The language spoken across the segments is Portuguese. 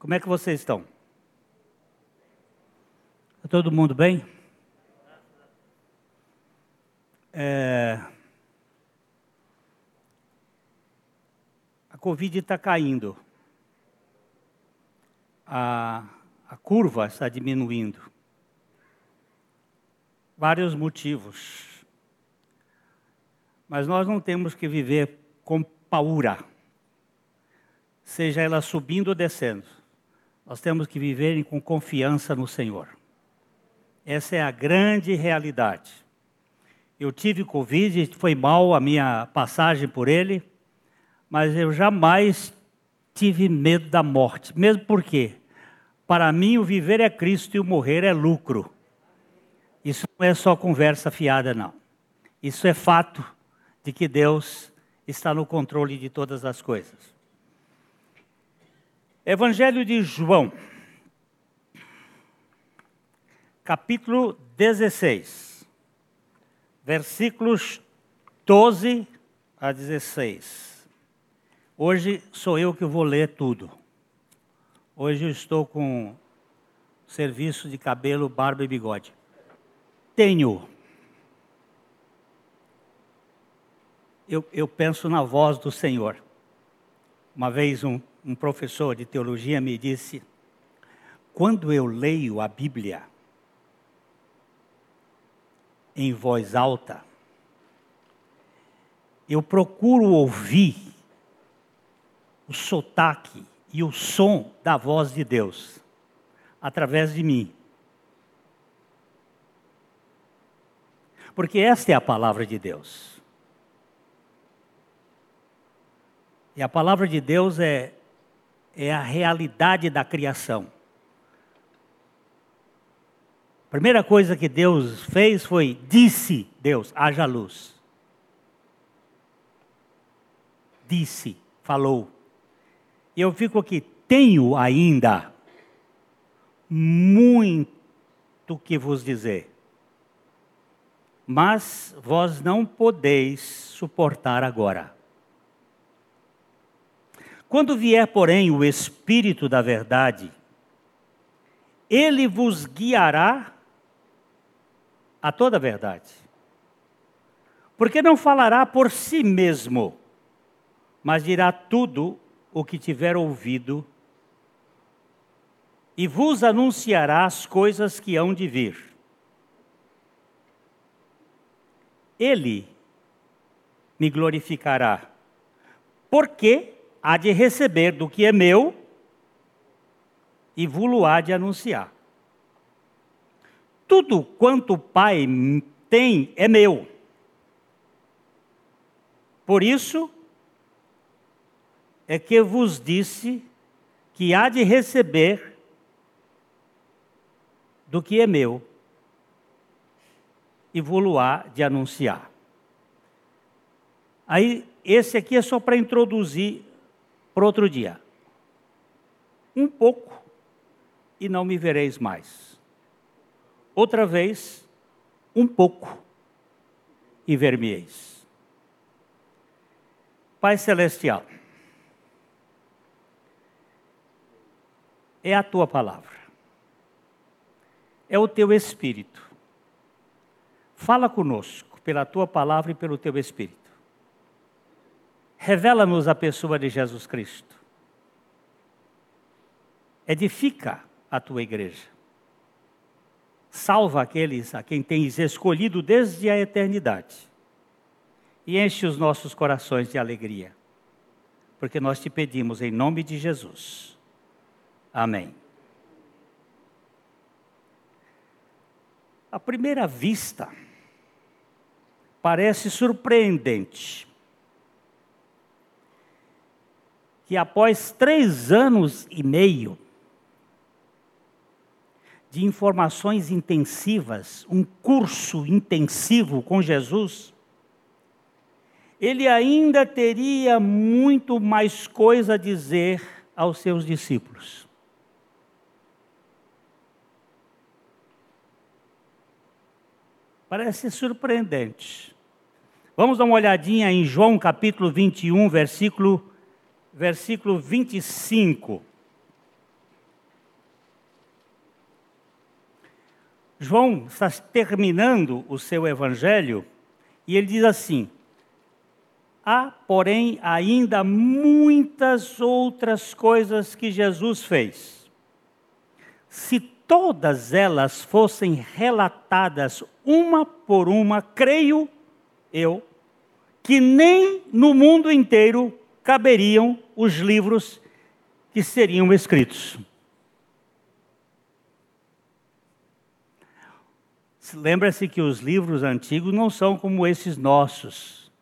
Como é que vocês estão? Tá todo mundo bem? É... A Covid está caindo. A, a curva está diminuindo. Vários motivos. Mas nós não temos que viver com paura, seja ela subindo ou descendo. Nós temos que viver com confiança no Senhor. Essa é a grande realidade. Eu tive Covid, foi mal a minha passagem por ele, mas eu jamais tive medo da morte. Mesmo porque, para mim, o viver é Cristo e o morrer é lucro. Isso não é só conversa fiada, não. Isso é fato de que Deus está no controle de todas as coisas. Evangelho de João, capítulo 16, versículos 12 a 16. Hoje sou eu que vou ler tudo. Hoje eu estou com serviço de cabelo, barba e bigode. Tenho eu, eu penso na voz do Senhor. Uma vez um, um professor de teologia me disse: quando eu leio a Bíblia em voz alta, eu procuro ouvir o sotaque e o som da voz de Deus através de mim. Porque esta é a palavra de Deus. E a palavra de Deus é, é a realidade da criação. A primeira coisa que Deus fez foi: disse Deus, haja luz. Disse, falou. E eu fico aqui, tenho ainda muito que vos dizer, mas vós não podeis suportar agora. Quando vier, porém, o Espírito da Verdade, ele vos guiará a toda a verdade. Porque não falará por si mesmo, mas dirá tudo o que tiver ouvido e vos anunciará as coisas que hão de vir. Ele me glorificará, porque há de receber do que é meu e vulo há de anunciar. Tudo quanto o Pai tem é meu. Por isso é que vos disse que há de receber do que é meu e vulo há de anunciar. Aí, esse aqui é só para introduzir para outro dia. Um pouco e não me vereis mais. Outra vez, um pouco e ver-me-eis. Pai Celestial, é a tua palavra, é o teu Espírito. Fala conosco pela tua palavra e pelo teu Espírito. Revela-nos a pessoa de Jesus Cristo. Edifica a tua igreja. Salva aqueles a quem tens escolhido desde a eternidade. E enche os nossos corações de alegria. Porque nós te pedimos em nome de Jesus. Amém. À primeira vista, parece surpreendente que após três anos e meio de informações intensivas, um curso intensivo com Jesus, ele ainda teria muito mais coisa a dizer aos seus discípulos. Parece surpreendente. Vamos dar uma olhadinha em João capítulo 21, versículo versículo 25. João está terminando o seu evangelho e ele diz assim: Há, porém, ainda muitas outras coisas que Jesus fez. Se todas elas fossem relatadas uma por uma, creio eu, que nem no mundo inteiro caberiam os livros que seriam escritos. Lembra-se que os livros antigos não são como esses nossos.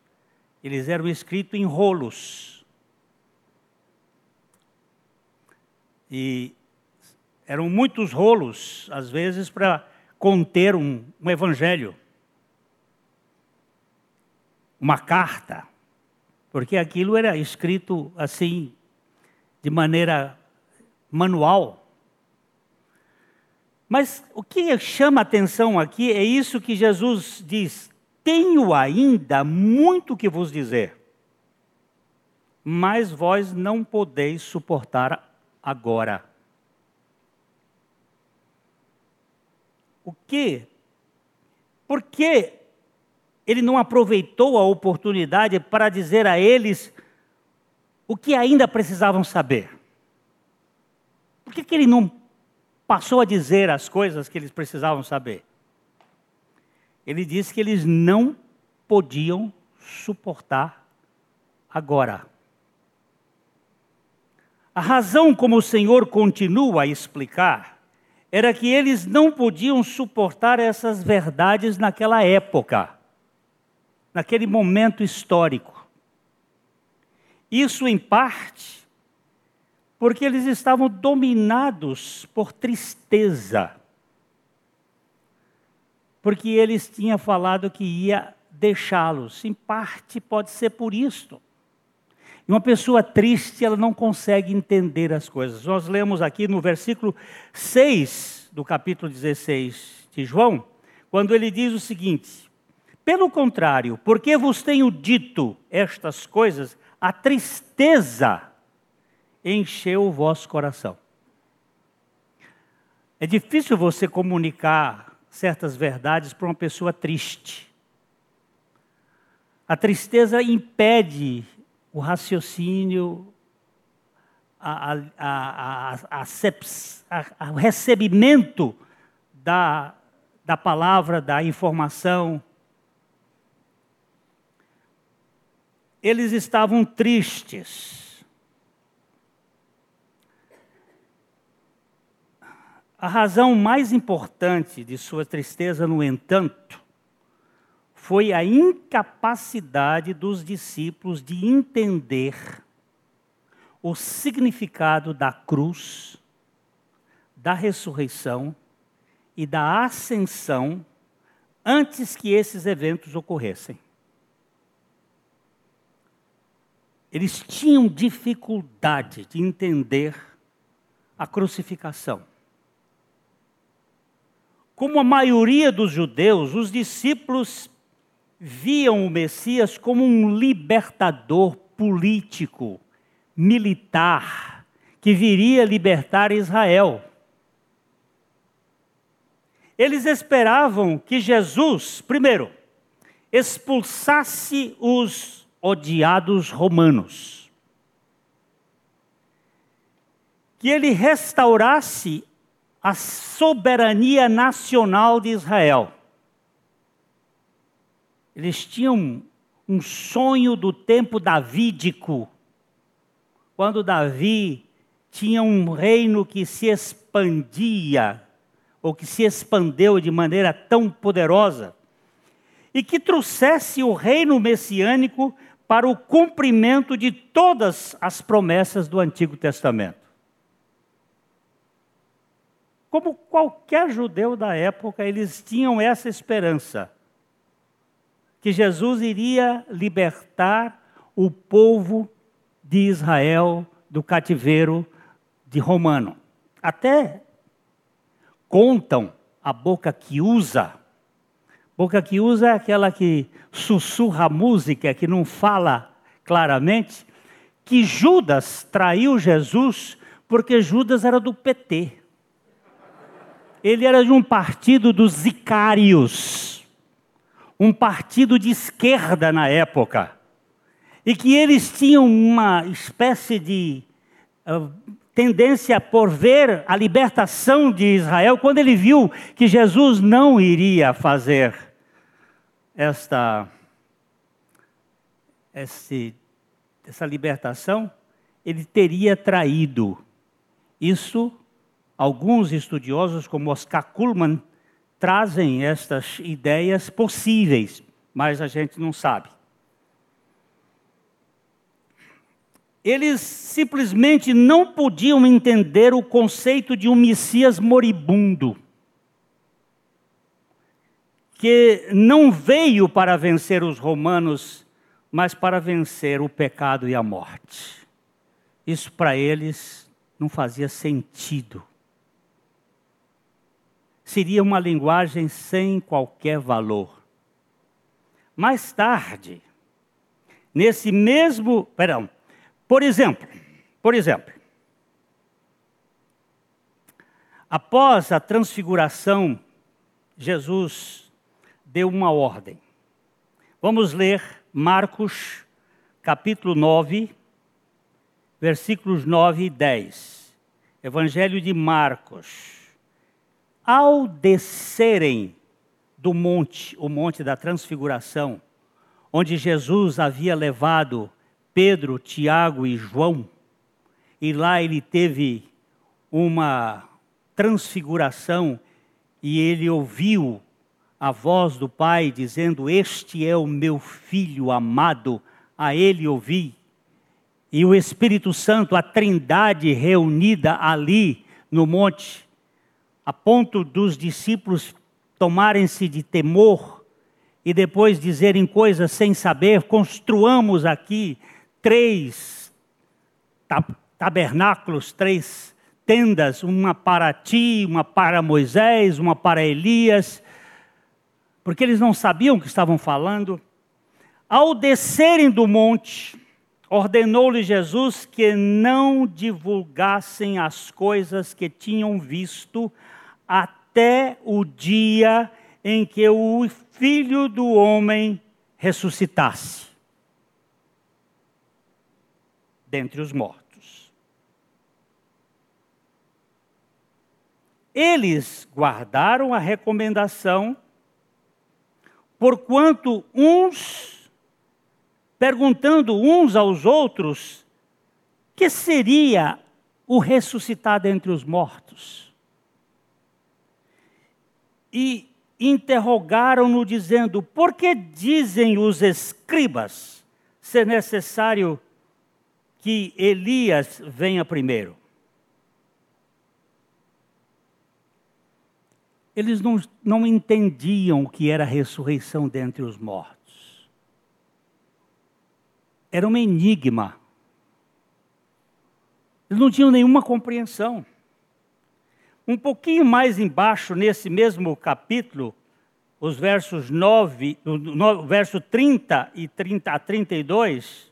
Eles eram escritos em rolos. E eram muitos rolos, às vezes, para conter um, um evangelho, uma carta, porque aquilo era escrito assim, de maneira manual. Mas o que chama atenção aqui é isso que Jesus diz: Tenho ainda muito que vos dizer, mas vós não podeis suportar agora. O que? Por que ele não aproveitou a oportunidade para dizer a eles o que ainda precisavam saber? Por que, que ele não passou a dizer as coisas que eles precisavam saber. Ele disse que eles não podiam suportar agora. A razão como o Senhor continua a explicar era que eles não podiam suportar essas verdades naquela época, naquele momento histórico. Isso, em parte, porque eles estavam dominados por tristeza. Porque eles tinham falado que ia deixá-los. Em parte pode ser por isto. E uma pessoa triste, ela não consegue entender as coisas. Nós lemos aqui no versículo 6 do capítulo 16 de João, quando ele diz o seguinte: Pelo contrário, porque vos tenho dito estas coisas, a tristeza encheu o vosso coração. É difícil você comunicar certas verdades para uma pessoa triste. A tristeza impede o raciocínio, a, a, a, o recebimento da, da palavra, da informação. Eles estavam tristes A razão mais importante de sua tristeza, no entanto, foi a incapacidade dos discípulos de entender o significado da cruz, da ressurreição e da ascensão antes que esses eventos ocorressem. Eles tinham dificuldade de entender a crucificação. Como a maioria dos judeus, os discípulos viam o Messias como um libertador político, militar, que viria libertar Israel. Eles esperavam que Jesus, primeiro, expulsasse os odiados romanos, que ele restaurasse a soberania nacional de Israel. Eles tinham um sonho do tempo davídico, quando Davi tinha um reino que se expandia, ou que se expandeu de maneira tão poderosa, e que trouxesse o reino messiânico para o cumprimento de todas as promessas do Antigo Testamento. Como qualquer judeu da época, eles tinham essa esperança que Jesus iria libertar o povo de Israel do cativeiro de Romano. Até contam a boca que usa. Boca que usa é aquela que sussurra música, que não fala claramente, que Judas traiu Jesus porque Judas era do PT. ele era de um partido dos zicários, um partido de esquerda na época, e que eles tinham uma espécie de uh, tendência por ver a libertação de Israel quando ele viu que Jesus não iria fazer esta esse, essa libertação, ele teria traído. Isso Alguns estudiosos, como Oscar Kuhlmann, trazem estas ideias possíveis, mas a gente não sabe. Eles simplesmente não podiam entender o conceito de um Messias moribundo, que não veio para vencer os romanos, mas para vencer o pecado e a morte. Isso para eles não fazia sentido seria uma linguagem sem qualquer valor. Mais tarde, nesse mesmo, perdão, por exemplo, por exemplo, após a transfiguração, Jesus deu uma ordem. Vamos ler Marcos, capítulo 9, versículos 9 e 10. Evangelho de Marcos ao descerem do monte, o monte da transfiguração, onde Jesus havia levado Pedro, Tiago e João, e lá ele teve uma transfiguração e ele ouviu a voz do Pai dizendo: Este é o meu filho amado, a ele ouvi. E o Espírito Santo, a Trindade reunida ali no monte, a ponto dos discípulos tomarem-se de temor e depois dizerem coisas sem saber, construamos aqui três tabernáculos, três tendas, uma para ti, uma para Moisés, uma para Elias, porque eles não sabiam o que estavam falando. Ao descerem do monte, ordenou-lhe Jesus que não divulgassem as coisas que tinham visto até o dia em que o filho do homem ressuscitasse dentre os mortos. Eles guardaram a recomendação, porquanto uns, perguntando uns aos outros, que seria o ressuscitado entre os mortos? e interrogaram-no, dizendo: Por que dizem os escribas ser necessário que Elias venha primeiro? Eles não, não entendiam o que era a ressurreição dentre os mortos. Era um enigma. Eles não tinham nenhuma compreensão. Um pouquinho mais embaixo, nesse mesmo capítulo, os versos 9, no, verso 30 e 30 a 32,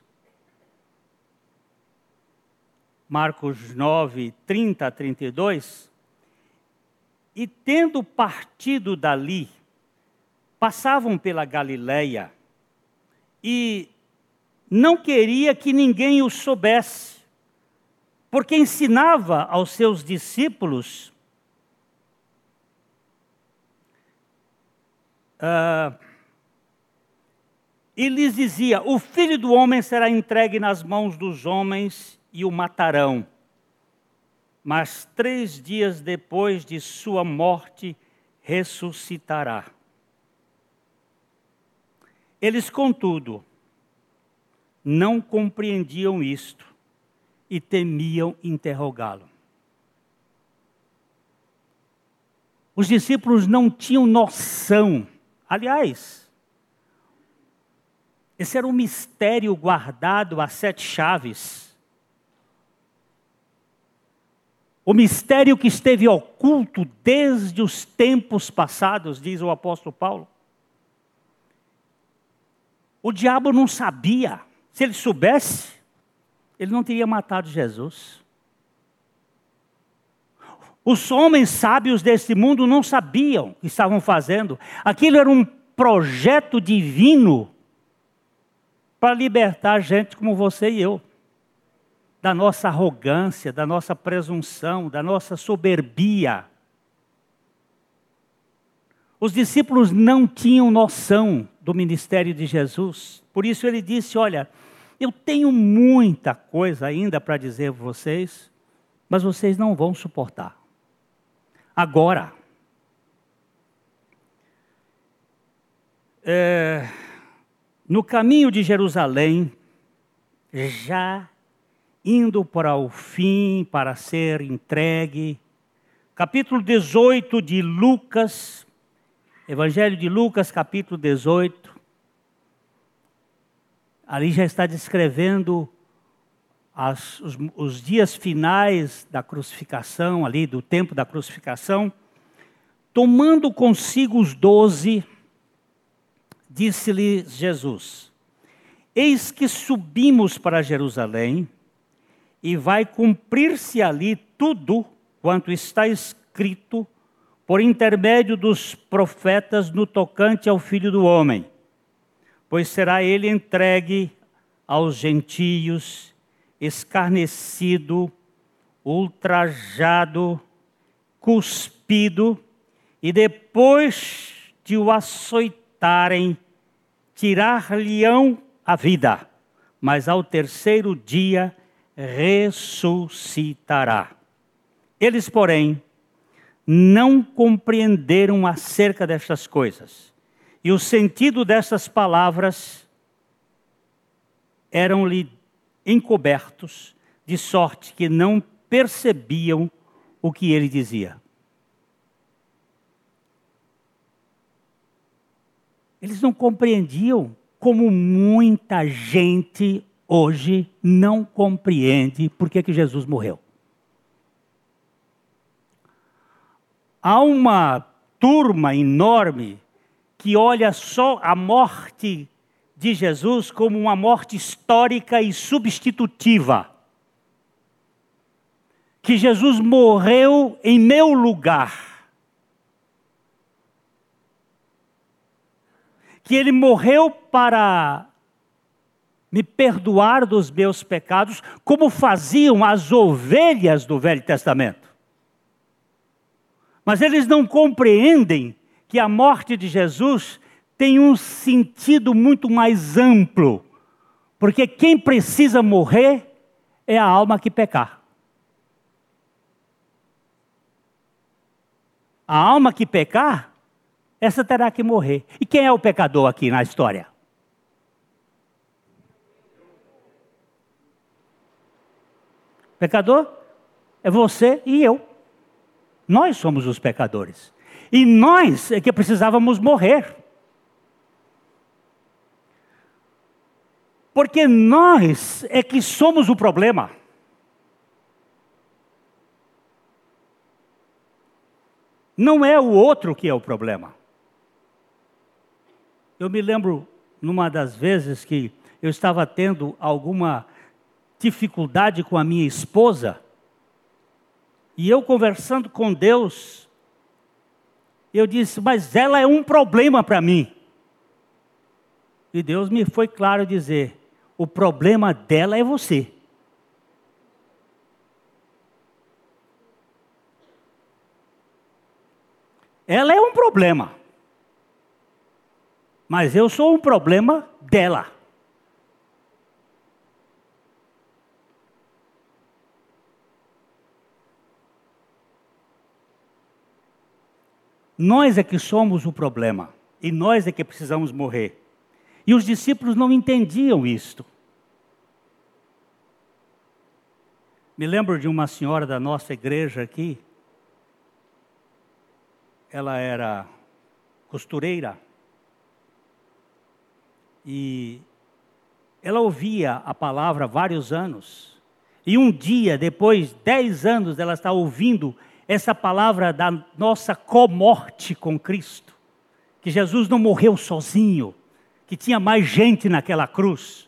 Marcos 9, 30 a 32, e tendo partido dali, passavam pela Galileia, e não queria que ninguém o soubesse, porque ensinava aos seus discípulos Uh, e lhes dizia: O filho do homem será entregue nas mãos dos homens e o matarão. Mas três dias depois de sua morte, ressuscitará. Eles, contudo, não compreendiam isto e temiam interrogá-lo. Os discípulos não tinham noção Aliás, esse era um mistério guardado a sete chaves. O mistério que esteve oculto desde os tempos passados, diz o apóstolo Paulo. O diabo não sabia. Se ele soubesse, ele não teria matado Jesus. Os homens sábios deste mundo não sabiam o que estavam fazendo. Aquilo era um projeto divino para libertar gente como você e eu da nossa arrogância, da nossa presunção, da nossa soberbia. Os discípulos não tinham noção do ministério de Jesus. Por isso ele disse: Olha, eu tenho muita coisa ainda para dizer a vocês, mas vocês não vão suportar agora. É, no caminho de Jerusalém, já indo para o fim, para ser entregue, capítulo 18 de Lucas, Evangelho de Lucas, capítulo 18, ali já está descrevendo as, os, os dias finais da crucificação, ali do tempo da crucificação, tomando consigo os doze, disse-lhe Jesus: Eis que subimos para Jerusalém, e vai cumprir-se ali tudo quanto está escrito por intermédio dos profetas no tocante ao Filho do Homem. Pois será ele entregue aos gentios escarnecido, ultrajado, cuspido, e depois de o açoitarem, tirar-lhe-ão a vida, mas ao terceiro dia ressuscitará. Eles, porém, não compreenderam acerca destas coisas. E o sentido dessas palavras eram-lhe encobertos, de sorte que não percebiam o que ele dizia. Eles não compreendiam como muita gente hoje não compreende por que, que Jesus morreu. Há uma turma enorme que olha só a morte de Jesus como uma morte histórica e substitutiva. Que Jesus morreu em meu lugar. Que ele morreu para me perdoar dos meus pecados, como faziam as ovelhas do Velho Testamento. Mas eles não compreendem que a morte de Jesus tem um sentido muito mais amplo, porque quem precisa morrer é a alma que pecar. A alma que pecar, essa terá que morrer. E quem é o pecador aqui na história? Pecador é você e eu. Nós somos os pecadores. E nós é que precisávamos morrer. Porque nós é que somos o problema. Não é o outro que é o problema. Eu me lembro numa das vezes que eu estava tendo alguma dificuldade com a minha esposa, e eu conversando com Deus, eu disse, mas ela é um problema para mim. E Deus me foi claro dizer: o problema dela é você. Ela é um problema. Mas eu sou um problema dela. Nós é que somos o problema. E nós é que precisamos morrer. E os discípulos não entendiam isto. Me lembro de uma senhora da nossa igreja aqui. Ela era costureira. E ela ouvia a palavra vários anos. E um dia, depois, dez anos, ela está ouvindo essa palavra da nossa comorte com Cristo. Que Jesus não morreu sozinho, que tinha mais gente naquela cruz.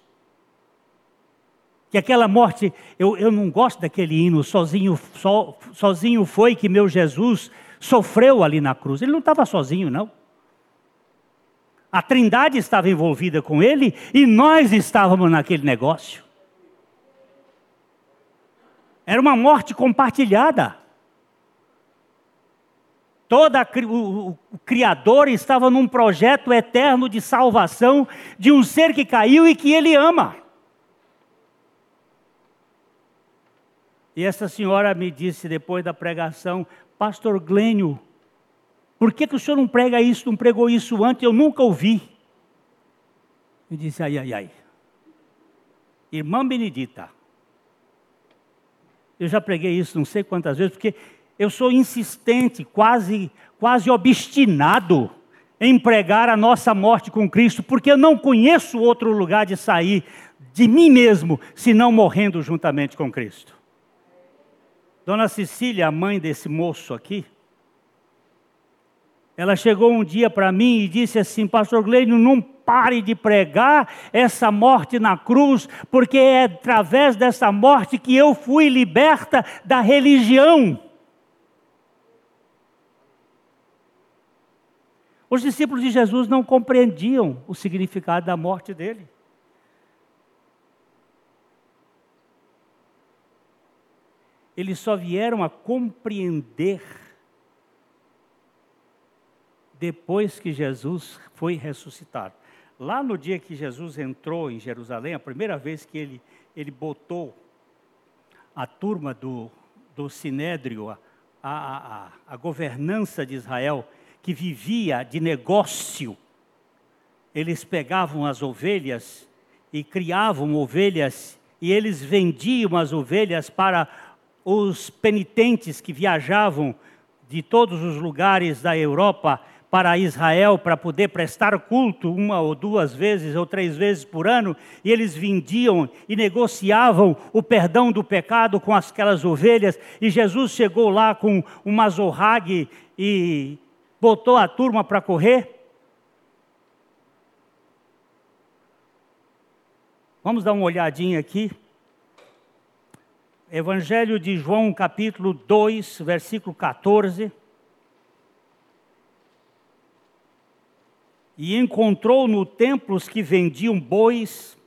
Que aquela morte, eu, eu não gosto daquele hino, sozinho, so, sozinho foi que meu Jesus sofreu ali na cruz. Ele não estava sozinho, não. A Trindade estava envolvida com ele e nós estávamos naquele negócio. Era uma morte compartilhada. Toda o, o, Criador estava num projeto eterno de salvação de um ser que caiu e que ele ama. E essa senhora me disse depois da pregação, Pastor Glênio, por que, que o senhor não prega isso, não pregou isso antes? Eu nunca ouvi. Eu disse, ai, ai, ai. Irmã Benedita, eu já preguei isso não sei quantas vezes, porque eu sou insistente, quase, quase obstinado em pregar a nossa morte com Cristo, porque eu não conheço outro lugar de sair de mim mesmo, senão morrendo juntamente com Cristo. Dona Cecília, a mãe desse moço aqui, ela chegou um dia para mim e disse assim: Pastor Glênio, não pare de pregar essa morte na cruz, porque é através dessa morte que eu fui liberta da religião. Os discípulos de Jesus não compreendiam o significado da morte dele. Eles só vieram a compreender depois que Jesus foi ressuscitado. Lá no dia que Jesus entrou em Jerusalém, a primeira vez que ele, ele botou a turma do, do Sinédrio, a, a, a, a governança de Israel, que vivia de negócio, eles pegavam as ovelhas e criavam ovelhas e eles vendiam as ovelhas para os penitentes que viajavam de todos os lugares da Europa para Israel para poder prestar culto uma ou duas vezes ou três vezes por ano, e eles vendiam e negociavam o perdão do pecado com aquelas ovelhas, e Jesus chegou lá com uma zorrague e botou a turma para correr. Vamos dar uma olhadinha aqui. Evangelho de João, capítulo 2, versículo 14. e encontrou no templo os que vendiam bois,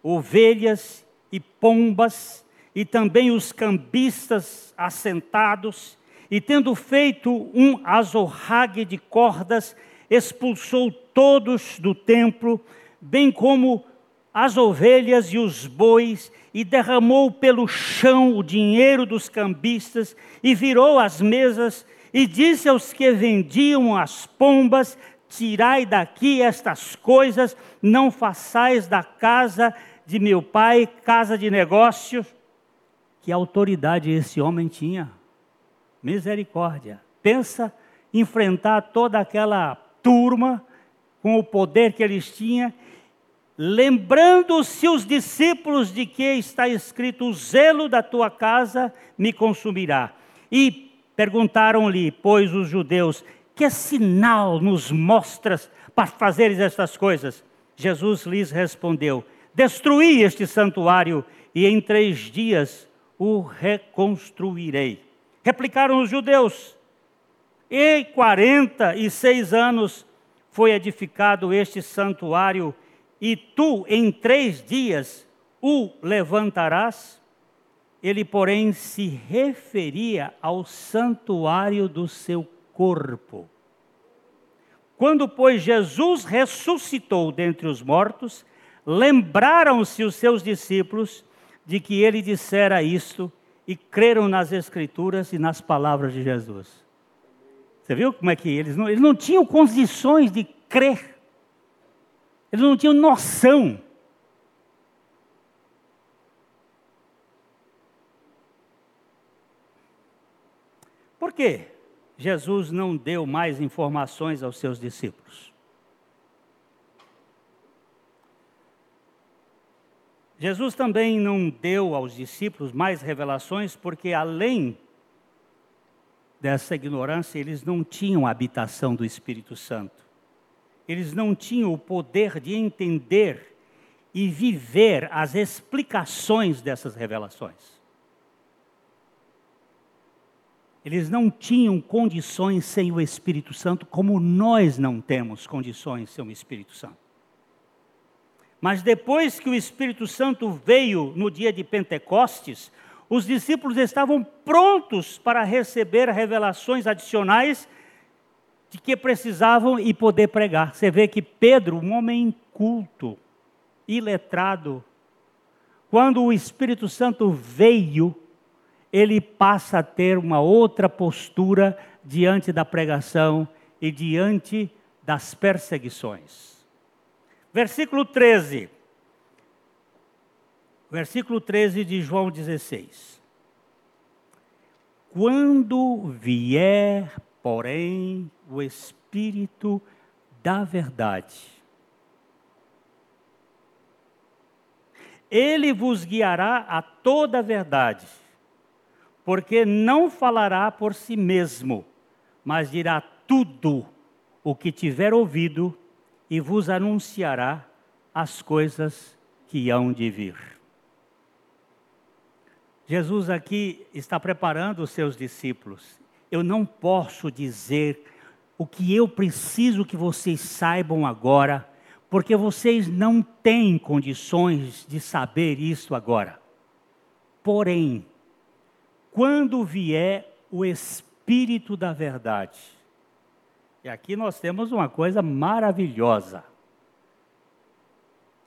ovelhas e pombas, e também os cambistas assentados, e tendo feito um azorrague de cordas, expulsou todos do templo, bem como as ovelhas e os bois, e derramou pelo chão o dinheiro dos cambistas, e virou as mesas, e disse aos que vendiam as pombas: tirai daqui estas coisas, não façais da casa de meu pai casa de negócios. Que autoridade esse homem tinha? Misericórdia. Pensa enfrentar toda aquela turma com o poder que eles tinham, lembrando-se os discípulos de que está escrito: o zelo da tua casa me consumirá. E perguntaram-lhe, pois, os judeus: que sinal nos mostras para fazeres estas coisas? Jesus lhes respondeu: Destruí este santuário e em três dias o reconstruirei. Replicaram os judeus: e seis anos foi edificado este santuário, e tu em três dias o levantarás? Ele, porém, se referia ao santuário do seu corpo. Quando, pois, Jesus ressuscitou dentre os mortos, lembraram-se os seus discípulos de que ele dissera isto e creram nas Escrituras e nas palavras de Jesus. Você viu como é que eles não, eles não tinham condições de crer, eles não tinham noção. Por quê? Jesus não deu mais informações aos seus discípulos. Jesus também não deu aos discípulos mais revelações, porque além dessa ignorância, eles não tinham a habitação do Espírito Santo. Eles não tinham o poder de entender e viver as explicações dessas revelações. Eles não tinham condições sem o Espírito Santo, como nós não temos condições sem o Espírito Santo. Mas depois que o Espírito Santo veio no dia de Pentecostes, os discípulos estavam prontos para receber revelações adicionais de que precisavam e poder pregar. Você vê que Pedro, um homem culto, iletrado, quando o Espírito Santo veio, ele passa a ter uma outra postura diante da pregação e diante das perseguições. Versículo 13. Versículo 13 de João 16. Quando vier, porém, o Espírito da Verdade, ele vos guiará a toda a verdade porque não falará por si mesmo, mas dirá tudo o que tiver ouvido e vos anunciará as coisas que hão de vir. Jesus aqui está preparando os seus discípulos. Eu não posso dizer o que eu preciso que vocês saibam agora, porque vocês não têm condições de saber isso agora. Porém, quando vier o Espírito da Verdade. E aqui nós temos uma coisa maravilhosa.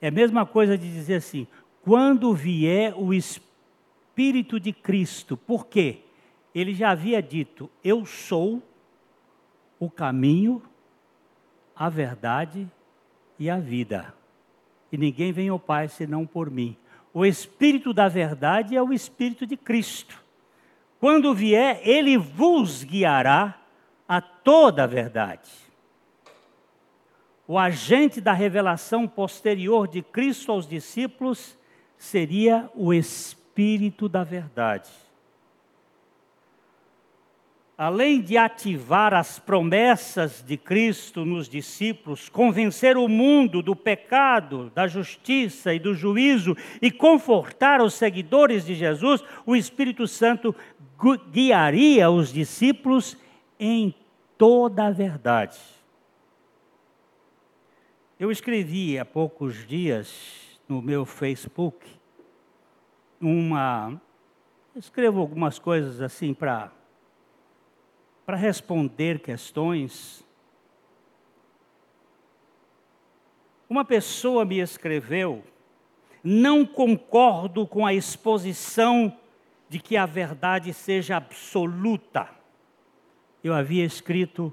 É a mesma coisa de dizer assim: quando vier o Espírito de Cristo, por quê? Ele já havia dito: Eu sou o caminho, a verdade e a vida. E ninguém vem ao Pai senão por mim. O Espírito da Verdade é o Espírito de Cristo. Quando vier, ele vos guiará a toda a verdade. O agente da revelação posterior de Cristo aos discípulos seria o Espírito da Verdade além de ativar as promessas de Cristo nos discípulos, convencer o mundo do pecado, da justiça e do juízo e confortar os seguidores de Jesus, o Espírito Santo guiaria os discípulos em toda a verdade. Eu escrevi há poucos dias no meu Facebook uma. Escrevo algumas coisas assim para para responder questões. Uma pessoa me escreveu: não concordo com a exposição de que a verdade seja absoluta. Eu havia escrito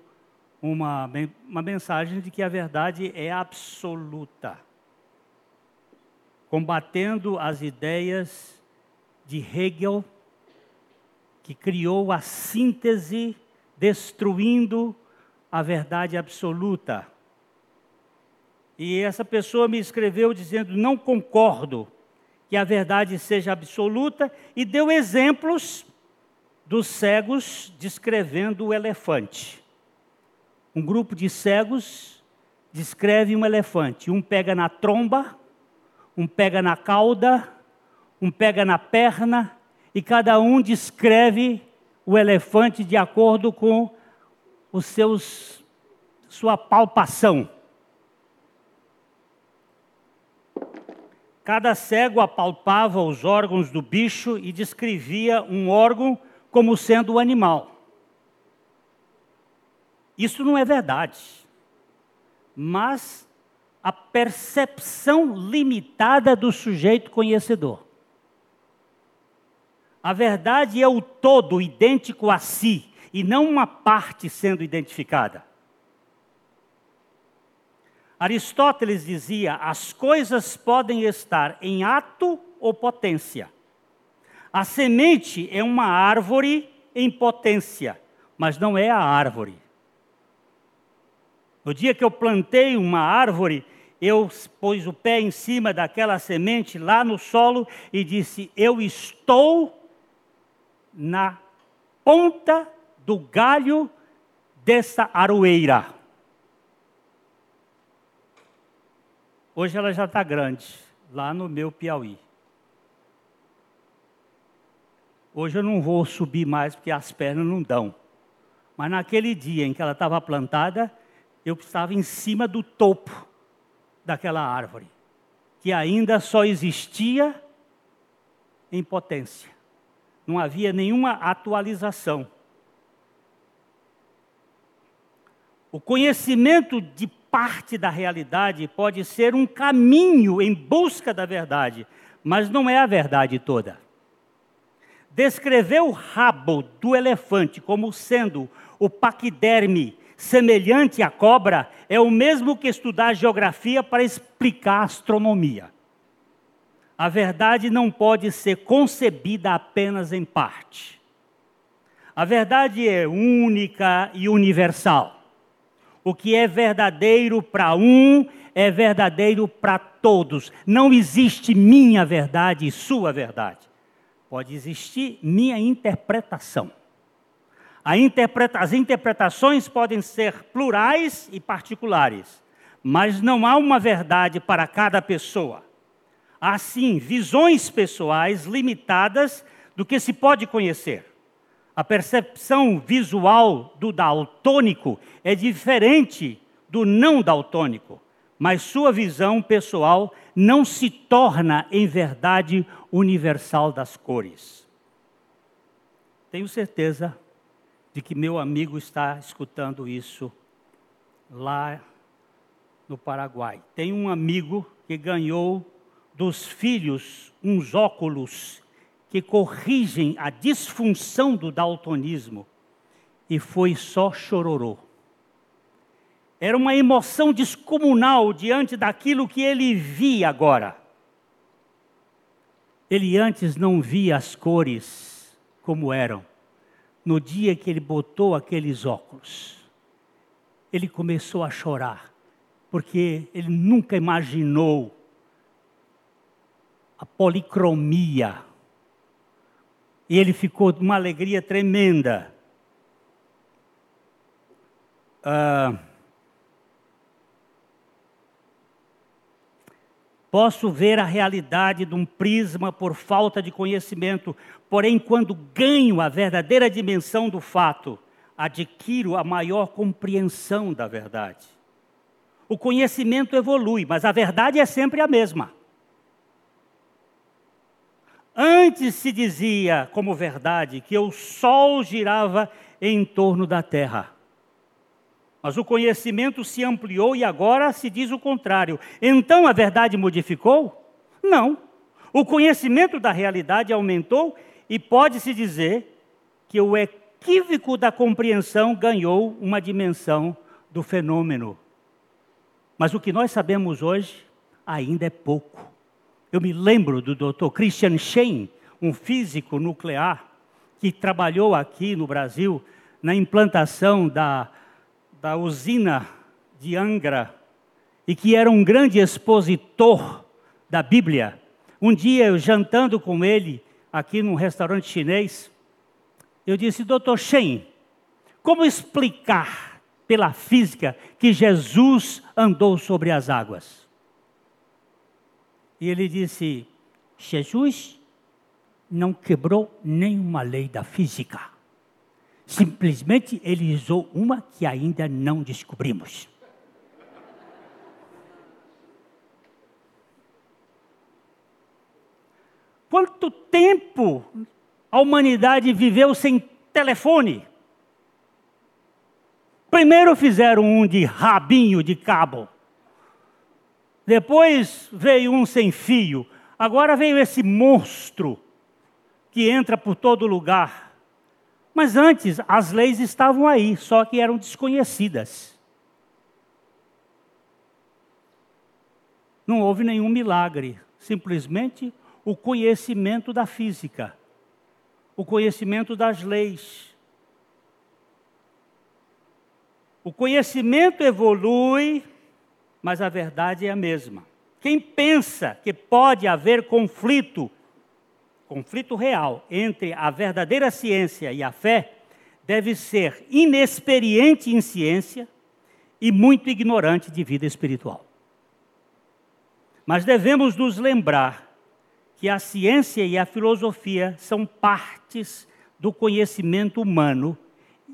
uma, uma mensagem de que a verdade é absoluta, combatendo as ideias de Hegel, que criou a síntese destruindo a verdade absoluta. E essa pessoa me escreveu dizendo: não concordo que a verdade seja absoluta, e deu exemplos dos cegos descrevendo o elefante. Um grupo de cegos descreve um elefante. Um pega na tromba, um pega na cauda, um pega na perna, e cada um descreve o elefante de acordo com os seus sua palpação. Cada cego apalpava os órgãos do bicho e descrevia um órgão como sendo o animal. Isso não é verdade. Mas a percepção limitada do sujeito conhecedor. A verdade é o todo idêntico a si e não uma parte sendo identificada. Aristóteles dizia: as coisas podem estar em ato ou potência. A semente é uma árvore em potência, mas não é a árvore. No dia que eu plantei uma árvore, eu pus o pé em cima daquela semente lá no solo e disse: Eu estou na ponta do galho dessa aroeira. Hoje ela já está grande, lá no meu Piauí. Hoje eu não vou subir mais porque as pernas não dão. Mas naquele dia em que ela estava plantada, eu estava em cima do topo daquela árvore, que ainda só existia em potência. Não havia nenhuma atualização. O conhecimento de parte da realidade pode ser um caminho em busca da verdade, mas não é a verdade toda. Descrever o rabo do elefante como sendo o paquiderme semelhante à cobra é o mesmo que estudar geografia para explicar astronomia. A verdade não pode ser concebida apenas em parte. A verdade é única e universal. O que é verdadeiro para um é verdadeiro para todos. Não existe minha verdade e sua verdade. Pode existir minha interpretação. Interpreta as interpretações podem ser plurais e particulares, mas não há uma verdade para cada pessoa. Há sim visões pessoais limitadas do que se pode conhecer. A percepção visual do daltônico é diferente do não daltônico, mas sua visão pessoal não se torna em verdade universal das cores. Tenho certeza de que meu amigo está escutando isso lá no Paraguai. Tem um amigo que ganhou dos filhos uns óculos que corrigem a disfunção do daltonismo e foi só chororô. Era uma emoção descomunal diante daquilo que ele via agora. Ele antes não via as cores como eram no dia que ele botou aqueles óculos, ele começou a chorar, porque ele nunca imaginou a policromia. E ele ficou de uma alegria tremenda. Ah, Posso ver a realidade de um prisma por falta de conhecimento, porém, quando ganho a verdadeira dimensão do fato, adquiro a maior compreensão da verdade. O conhecimento evolui, mas a verdade é sempre a mesma. Antes se dizia como verdade que o sol girava em torno da terra. Mas o conhecimento se ampliou e agora se diz o contrário. Então a verdade modificou? Não. O conhecimento da realidade aumentou e pode-se dizer que o equívoco da compreensão ganhou uma dimensão do fenômeno. Mas o que nós sabemos hoje ainda é pouco. Eu me lembro do Dr. Christian Schein, um físico nuclear que trabalhou aqui no Brasil na implantação da da usina de Angra e que era um grande expositor da Bíblia. Um dia, eu jantando com ele aqui num restaurante chinês, eu disse, doutor Shen, como explicar pela física que Jesus andou sobre as águas? E ele disse, Jesus não quebrou nenhuma lei da física. Simplesmente ele usou uma que ainda não descobrimos. Quanto tempo a humanidade viveu sem telefone? Primeiro fizeram um de rabinho de cabo. Depois veio um sem fio. Agora veio esse monstro que entra por todo lugar mas antes, as leis estavam aí, só que eram desconhecidas. Não houve nenhum milagre, simplesmente o conhecimento da física, o conhecimento das leis. O conhecimento evolui, mas a verdade é a mesma. Quem pensa que pode haver conflito conflito real entre a verdadeira ciência e a fé deve ser inexperiente em ciência e muito ignorante de vida espiritual. Mas devemos nos lembrar que a ciência e a filosofia são partes do conhecimento humano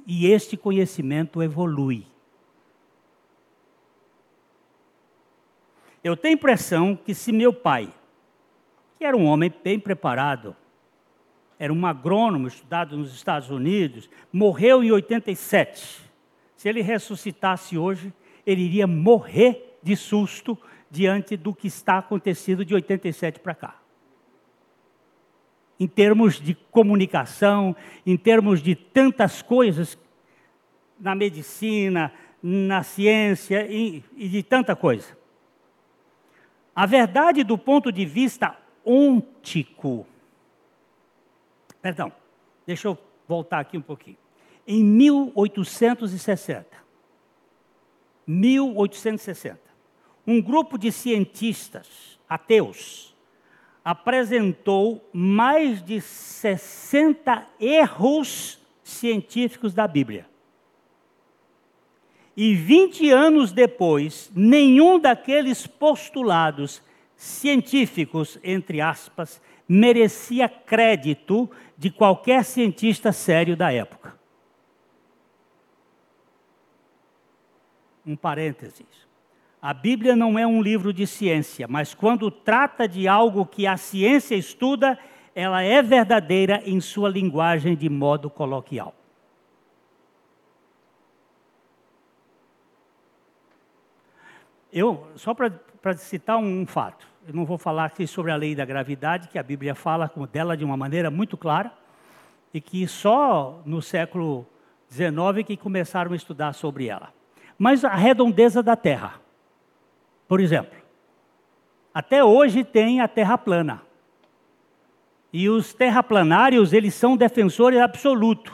e este conhecimento evolui. Eu tenho impressão que se meu pai, que era um homem bem preparado, era um agrônomo estudado nos Estados Unidos, morreu em 87. Se ele ressuscitasse hoje, ele iria morrer de susto diante do que está acontecendo de 87 para cá. Em termos de comunicação, em termos de tantas coisas na medicina, na ciência e, e de tanta coisa. A verdade do ponto de vista ôntico. Perdão, deixa eu voltar aqui um pouquinho. Em 1860, 1860, um grupo de cientistas ateus apresentou mais de 60 erros científicos da Bíblia. E 20 anos depois, nenhum daqueles postulados científicos, entre aspas, merecia crédito de qualquer cientista sério da época. Um parênteses. A Bíblia não é um livro de ciência, mas quando trata de algo que a ciência estuda, ela é verdadeira em sua linguagem de modo coloquial. Eu, só para citar um, um, fato, eu não vou falar aqui sobre a lei da gravidade, que a Bíblia fala dela de uma maneira muito clara, e que só no século XIX que começaram a estudar sobre ela. Mas a redondeza da Terra, por exemplo, até hoje tem a Terra plana. E os terraplanários, eles são defensores absolutos.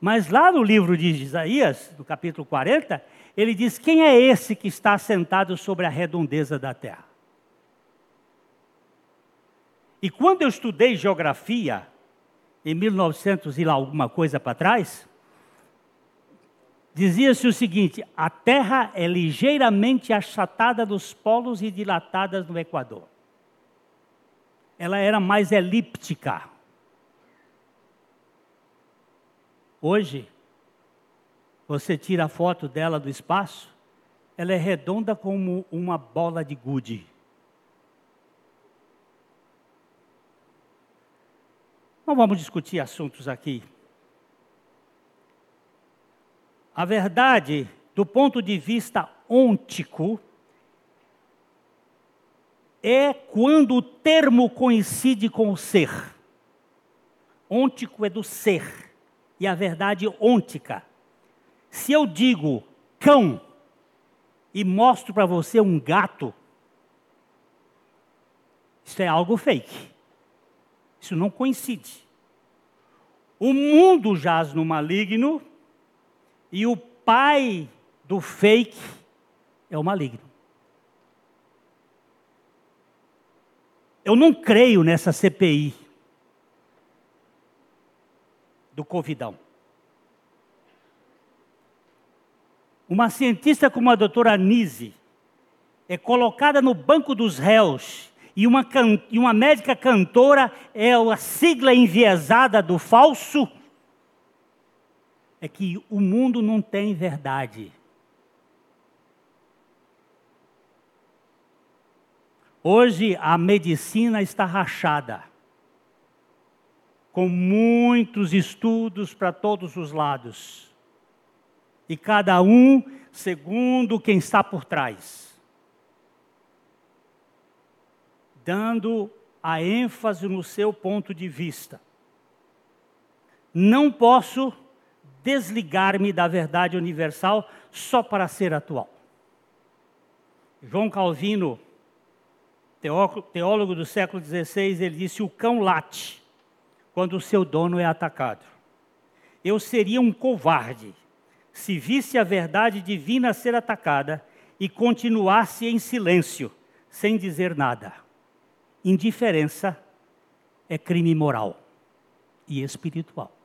Mas lá no livro de Isaías, no capítulo 40, ele diz: Quem é esse que está sentado sobre a redondeza da terra? E quando eu estudei geografia, em 1900 e lá alguma coisa para trás, dizia-se o seguinte: a Terra é ligeiramente achatada nos polos e dilatada no Equador. Ela era mais elíptica. Hoje, você tira a foto dela do espaço, ela é redonda como uma bola de gude. Não vamos discutir assuntos aqui. A verdade, do ponto de vista ôntico, é quando o termo coincide com o ser. Ôntico é do ser, e a verdade ôntica se eu digo cão e mostro para você um gato, isso é algo fake. Isso não coincide. O mundo jaz no maligno e o pai do fake é o maligno. Eu não creio nessa CPI do Covidão. Uma cientista como a doutora Nise é colocada no banco dos réus e uma, can... e uma médica cantora é a sigla enviesada do falso, é que o mundo não tem verdade. Hoje a medicina está rachada, com muitos estudos para todos os lados e cada um segundo quem está por trás. Dando a ênfase no seu ponto de vista. Não posso desligar-me da verdade universal só para ser atual. João Calvino, teólogo do século XVI, ele disse: O cão late quando o seu dono é atacado. Eu seria um covarde se visse a verdade divina ser atacada e continuasse em silêncio, sem dizer nada. Indiferença é crime moral e espiritual.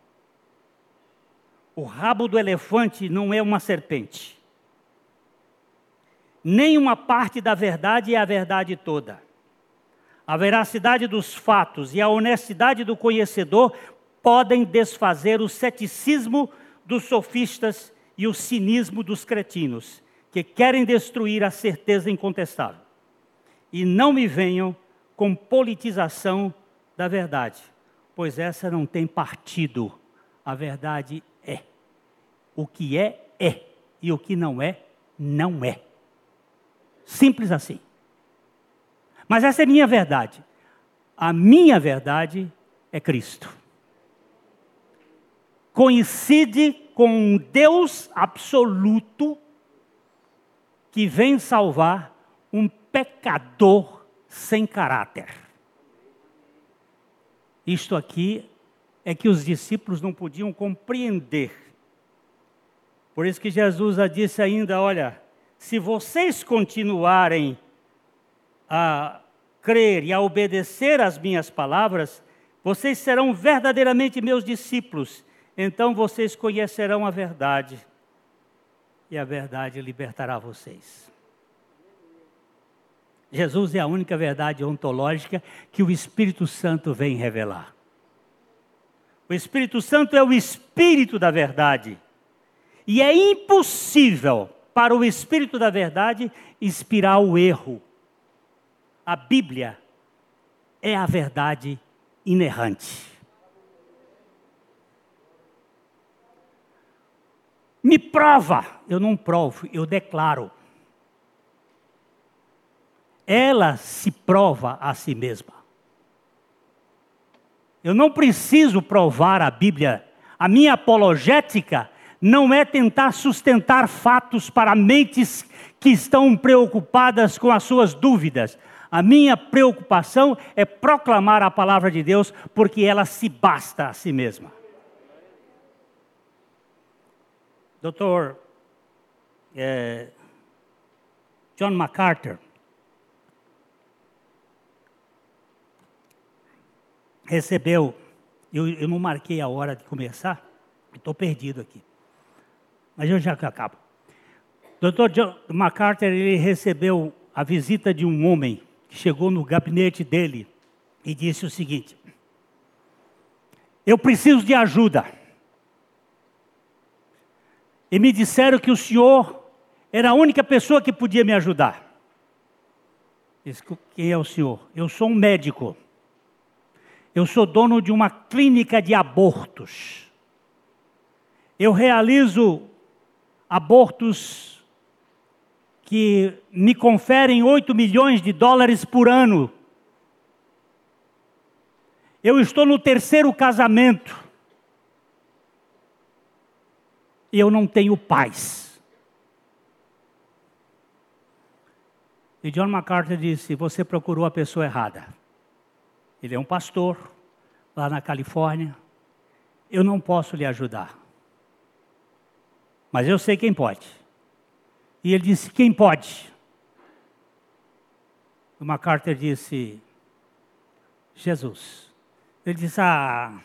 O rabo do elefante não é uma serpente. Nem uma parte da verdade é a verdade toda. a veracidade dos fatos e a honestidade do conhecedor podem desfazer o ceticismo dos sofistas e o cinismo dos cretinos, que querem destruir a certeza incontestável. E não me venham com politização da verdade, pois essa não tem partido. A verdade é. O que é, é. E o que não é, não é. Simples assim. Mas essa é minha verdade. A minha verdade é Cristo. Coincide com um Deus absoluto que vem salvar um pecador sem caráter. Isto aqui é que os discípulos não podiam compreender. Por isso que Jesus disse ainda: olha, se vocês continuarem a crer e a obedecer às minhas palavras, vocês serão verdadeiramente meus discípulos. Então vocês conhecerão a verdade, e a verdade libertará vocês. Jesus é a única verdade ontológica que o Espírito Santo vem revelar. O Espírito Santo é o Espírito da verdade. E é impossível para o Espírito da verdade inspirar o erro. A Bíblia é a verdade inerrante. Me prova, eu não provo, eu declaro ela se prova a si mesma. Eu não preciso provar a Bíblia. A minha apologética não é tentar sustentar fatos para mentes que estão preocupadas com as suas dúvidas. A minha preocupação é proclamar a palavra de Deus, porque ela se basta a si mesma. Doutor é, John MacArthur, recebeu, eu, eu não marquei a hora de começar, estou perdido aqui. Mas eu já acabo. Dr. John MacArthur ele recebeu a visita de um homem que chegou no gabinete dele e disse o seguinte: Eu preciso de ajuda. E me disseram que o senhor era a única pessoa que podia me ajudar. Disse, quem é o senhor? Eu sou um médico. Eu sou dono de uma clínica de abortos. Eu realizo abortos que me conferem 8 milhões de dólares por ano. Eu estou no terceiro casamento. Eu não tenho paz. E John MacArthur disse: Você procurou a pessoa errada. Ele é um pastor lá na Califórnia. Eu não posso lhe ajudar. Mas eu sei quem pode. E ele disse: Quem pode? O MacArthur disse: Jesus. Ele disse: Ah,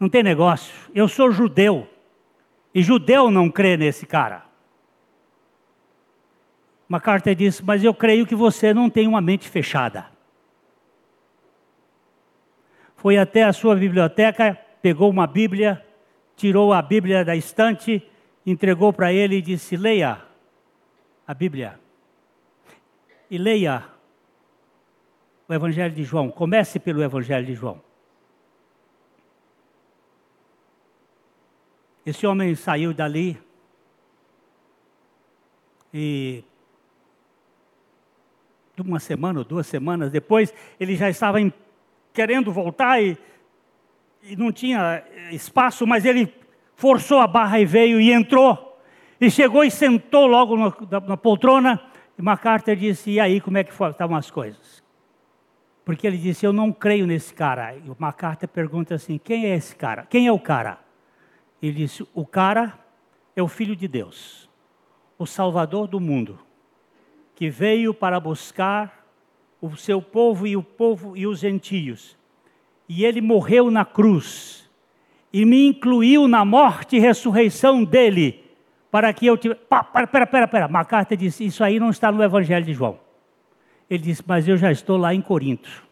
não tem negócio. Eu sou judeu. E judeu não crê nesse cara. MacArthur disse: Mas eu creio que você não tem uma mente fechada foi até a sua biblioteca, pegou uma Bíblia, tirou a Bíblia da estante, entregou para ele e disse: Leia a Bíblia. E leia o Evangelho de João. Comece pelo Evangelho de João. Esse homem saiu dali e uma semana ou duas semanas depois, ele já estava em querendo voltar e, e não tinha espaço, mas ele forçou a barra e veio e entrou. E chegou e sentou logo na, na poltrona. E MacArthur disse: E aí, como é que estavam as coisas? Porque ele disse: Eu não creio nesse cara. E o MacArthur pergunta assim: Quem é esse cara? Quem é o cara? Ele disse: O cara é o Filho de Deus, o Salvador do mundo, que veio para buscar o seu povo e o povo e os gentios. E ele morreu na cruz e me incluiu na morte e ressurreição dele, para que eu tivesse. Pera, pera, pera, pera. MacArthur disse: Isso aí não está no Evangelho de João. Ele disse: Mas eu já estou lá em Corinto.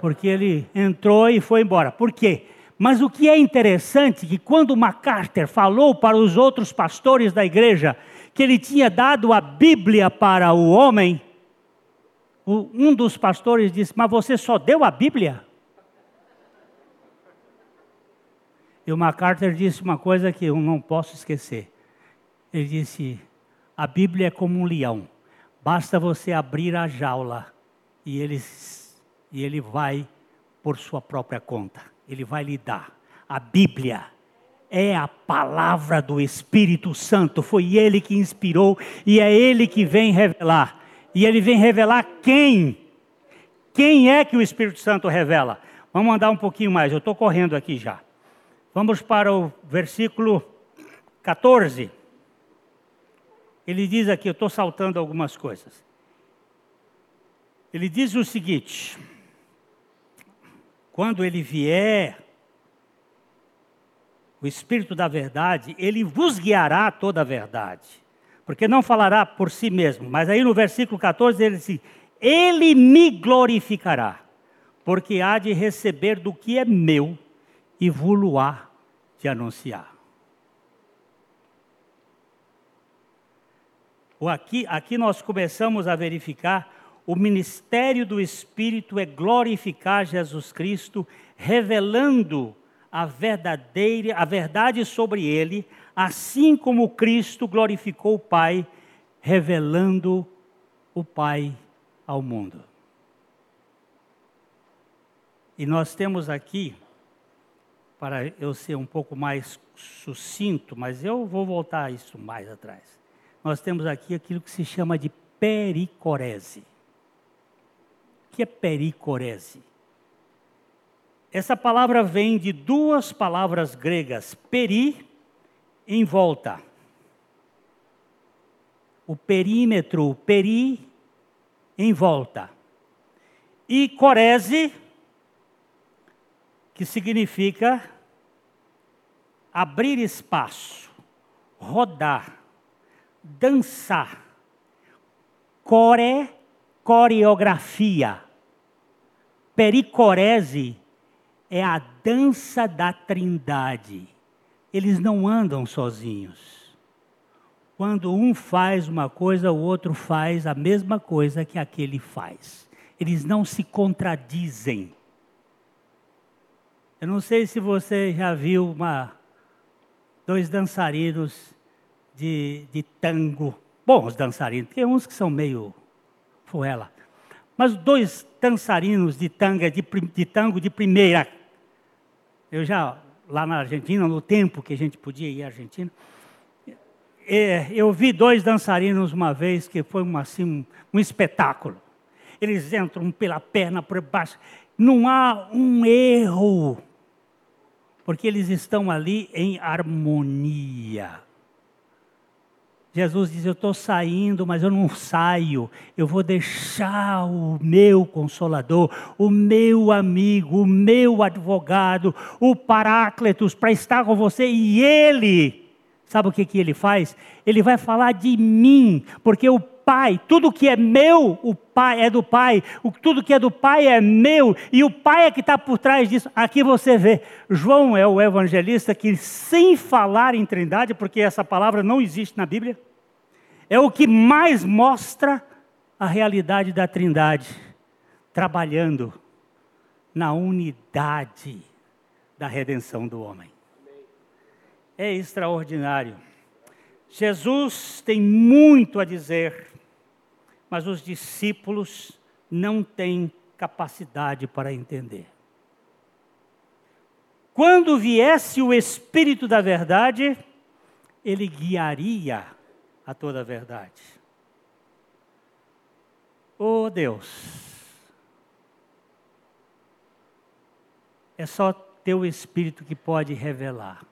Porque ele entrou e foi embora. Por quê? Mas o que é interessante é que quando MacArthur falou para os outros pastores da igreja que ele tinha dado a Bíblia para o homem, um dos pastores disse: Mas você só deu a Bíblia? E o MacArthur disse uma coisa que eu não posso esquecer. Ele disse: A Bíblia é como um leão, basta você abrir a jaula e ele, e ele vai por sua própria conta, ele vai lhe dar. A Bíblia é a palavra do Espírito Santo, foi ele que inspirou e é ele que vem revelar. E ele vem revelar quem? Quem é que o Espírito Santo revela? Vamos andar um pouquinho mais, eu estou correndo aqui já. Vamos para o versículo 14. Ele diz aqui, eu estou saltando algumas coisas. Ele diz o seguinte: quando ele vier, o Espírito da Verdade, ele vos guiará toda a verdade, porque não falará por si mesmo, mas aí no versículo 14 ele diz: Ele me glorificará, porque há de receber do que é meu e vou-lo-á de anunciar. Aqui, aqui nós começamos a verificar o ministério do Espírito é glorificar Jesus Cristo, revelando a verdadeira, a verdade sobre ele, assim como Cristo glorificou o Pai, revelando o Pai ao mundo. E nós temos aqui para eu ser um pouco mais sucinto, mas eu vou voltar a isso mais atrás. Nós temos aqui aquilo que se chama de pericorese. Que é pericorese? Essa palavra vem de duas palavras gregas, peri, em volta. O perímetro, peri, em volta. E corese, que significa abrir espaço, rodar, dançar. Core, coreografia. Pericorese é a dança da trindade. Eles não andam sozinhos. Quando um faz uma coisa, o outro faz a mesma coisa que aquele faz. Eles não se contradizem. Eu não sei se você já viu uma, dois dançarinos de, de tango. Bons dançarinos, tem uns que são meio fuela. Mas dois dançarinos de, tanga, de, de tango de primeira. Eu já, lá na Argentina, no tempo que a gente podia ir à Argentina, é, eu vi dois dançarinos uma vez que foi uma, assim, um, um espetáculo. Eles entram pela perna por baixo. Não há um erro porque eles estão ali em harmonia. Jesus diz: Eu estou saindo, mas eu não saio. Eu vou deixar o meu consolador, o meu amigo, o meu advogado, o Paráclitos, para estar com você. E ele, sabe o que, que ele faz? Ele vai falar de mim, porque o Pai, tudo que é meu, o Pai é do Pai, o, tudo que é do Pai é meu, e o Pai é que está por trás disso. Aqui você vê, João é o evangelista que, sem falar em trindade, porque essa palavra não existe na Bíblia, é o que mais mostra a realidade da trindade, trabalhando na unidade da redenção do homem. É extraordinário. Jesus tem muito a dizer mas os discípulos não têm capacidade para entender. Quando viesse o Espírito da Verdade, ele guiaria a toda a verdade. Oh Deus, é só teu Espírito que pode revelar.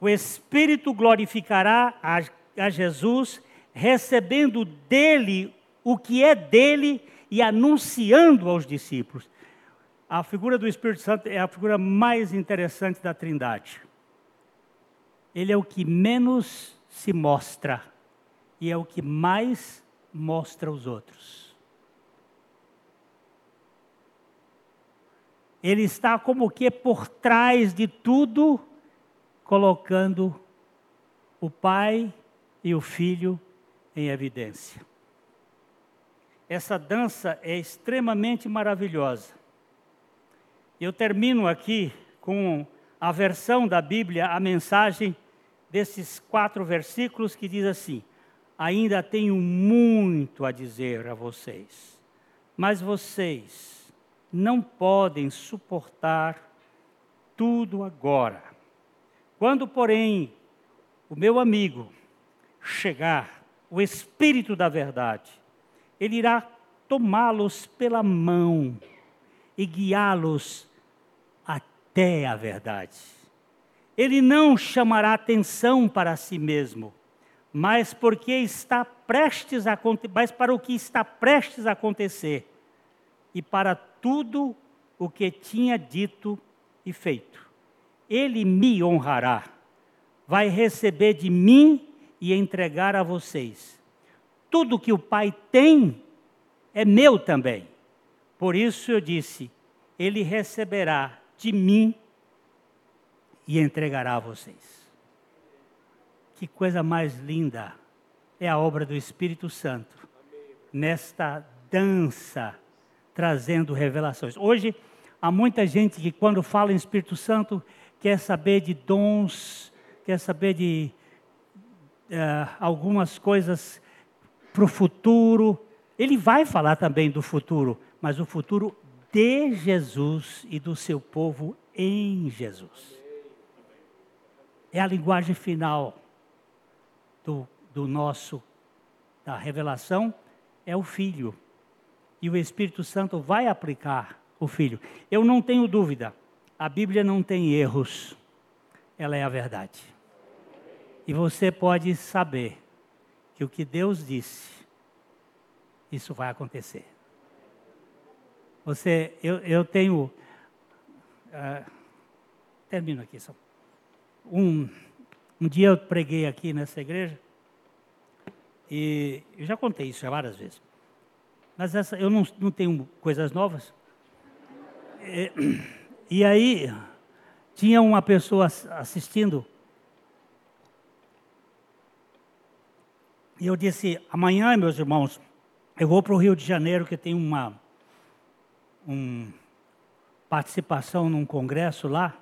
O Espírito glorificará a a Jesus, recebendo dele o que é dele e anunciando aos discípulos. A figura do Espírito Santo é a figura mais interessante da Trindade. Ele é o que menos se mostra e é o que mais mostra aos outros. Ele está como que por trás de tudo, colocando o pai e o filho em evidência. Essa dança é extremamente maravilhosa. Eu termino aqui com a versão da Bíblia, a mensagem desses quatro versículos que diz assim: Ainda tenho muito a dizer a vocês, mas vocês não podem suportar tudo agora. Quando, porém, o meu amigo chegar, o Espírito da Verdade, ele irá tomá-los pela mão e guiá-los até a verdade. Ele não chamará atenção para si mesmo, mas porque está prestes a mas para o que está prestes a acontecer e para tudo o que tinha dito e feito. Ele me honrará, vai receber de mim e entregar a vocês. Tudo que o Pai tem é meu também. Por isso eu disse: Ele receberá de mim e entregará a vocês. Que coisa mais linda é a obra do Espírito Santo nesta dança trazendo revelações. Hoje há muita gente que quando fala em Espírito Santo quer saber de dons, quer saber de uh, algumas coisas para o futuro, ele vai falar também do futuro, mas o futuro de Jesus e do seu povo em Jesus. É a linguagem final do, do nosso, da revelação, é o Filho. E o Espírito Santo vai aplicar o Filho. Eu não tenho dúvida, a Bíblia não tem erros, ela é a verdade. E você pode saber que o que Deus disse isso vai acontecer. Você, eu, eu tenho, uh, termino aqui só. Um, um dia eu preguei aqui nessa igreja e eu já contei isso já várias vezes. Mas essa, eu não, não tenho coisas novas. E, e aí tinha uma pessoa assistindo E eu disse: amanhã, meus irmãos, eu vou para o Rio de Janeiro, que tem uma um, participação num congresso lá.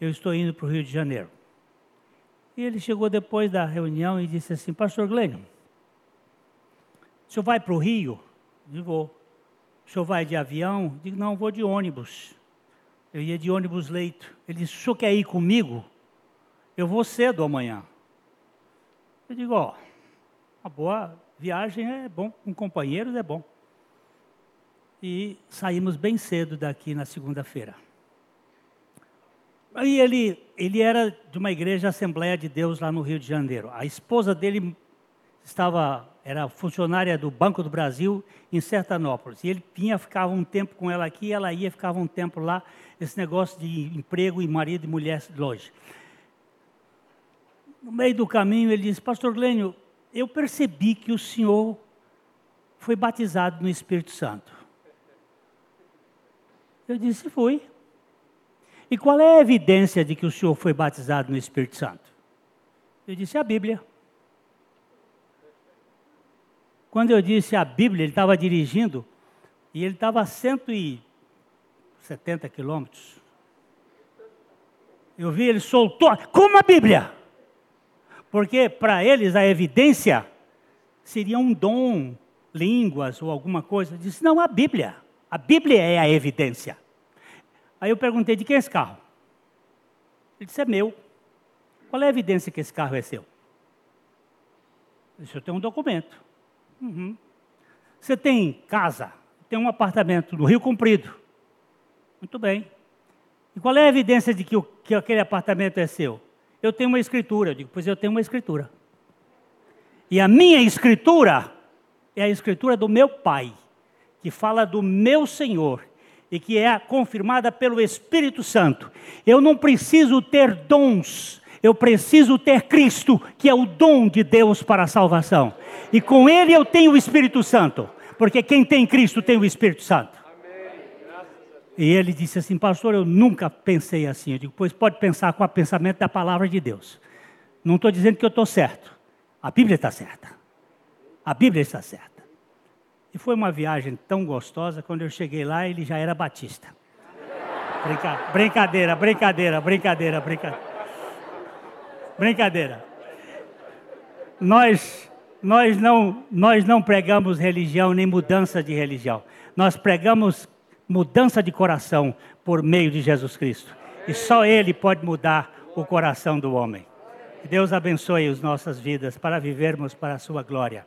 Eu estou indo para o Rio de Janeiro. E ele chegou depois da reunião e disse assim: Pastor Glênio, o senhor vai para o Rio? Eu digo, vou. O senhor vai de avião? Eu digo, não, vou de ônibus. Eu ia de ônibus leito. Ele disse: o senhor quer ir comigo? Eu vou cedo amanhã. Eu digo, ó, uma boa Viagem é bom, com companheiros é bom. E saímos bem cedo daqui na segunda-feira. Aí ele, ele era de uma igreja Assembleia de Deus lá no Rio de Janeiro. A esposa dele estava, era funcionária do Banco do Brasil em Sertanópolis. E ele vinha, ficava um tempo com ela aqui, ela ia, ficava um tempo lá. Esse negócio de emprego e marido e mulher longe. No meio do caminho ele disse, Pastor Glênio, eu percebi que o senhor foi batizado no Espírito Santo. Eu disse, fui. E qual é a evidência de que o senhor foi batizado no Espírito Santo? Eu disse, a Bíblia. Quando eu disse a Bíblia, ele estava dirigindo e ele estava a 170 quilômetros. Eu vi, ele soltou, como a Bíblia? Porque para eles a evidência seria um dom, línguas ou alguma coisa. Eu disse, não, a Bíblia. A Bíblia é a evidência. Aí eu perguntei, de quem é esse carro? Ele disse, é meu. Qual é a evidência que esse carro é seu? Eu disse, eu tenho um documento. Uhum. Você tem casa, tem um apartamento no Rio Comprido. Muito bem. E qual é a evidência de que, o, que aquele apartamento é seu? Eu tenho uma escritura. Eu digo, pois eu tenho uma escritura. E a minha escritura é a escritura do meu Pai, que fala do meu Senhor e que é confirmada pelo Espírito Santo. Eu não preciso ter dons, Eu preciso ter Cristo, que é o dom de Deus para a salvação. E com Ele eu tenho o Espírito Santo, porque quem tem Cristo tem o Espírito Santo. E ele disse assim, pastor, eu nunca pensei assim. Eu digo, pois pode pensar com o pensamento da palavra de Deus. Não estou dizendo que eu estou certo. A Bíblia está certa. A Bíblia está certa. E foi uma viagem tão gostosa, quando eu cheguei lá, ele já era batista. Brinca... Brincadeira, brincadeira, brincadeira, brincadeira. Brincadeira. Nós, nós, não, nós não pregamos religião nem mudança de religião. Nós pregamos mudança de coração por meio de Jesus Cristo. E só Ele pode mudar o coração do homem. Que Deus abençoe as nossas vidas para vivermos para a sua glória.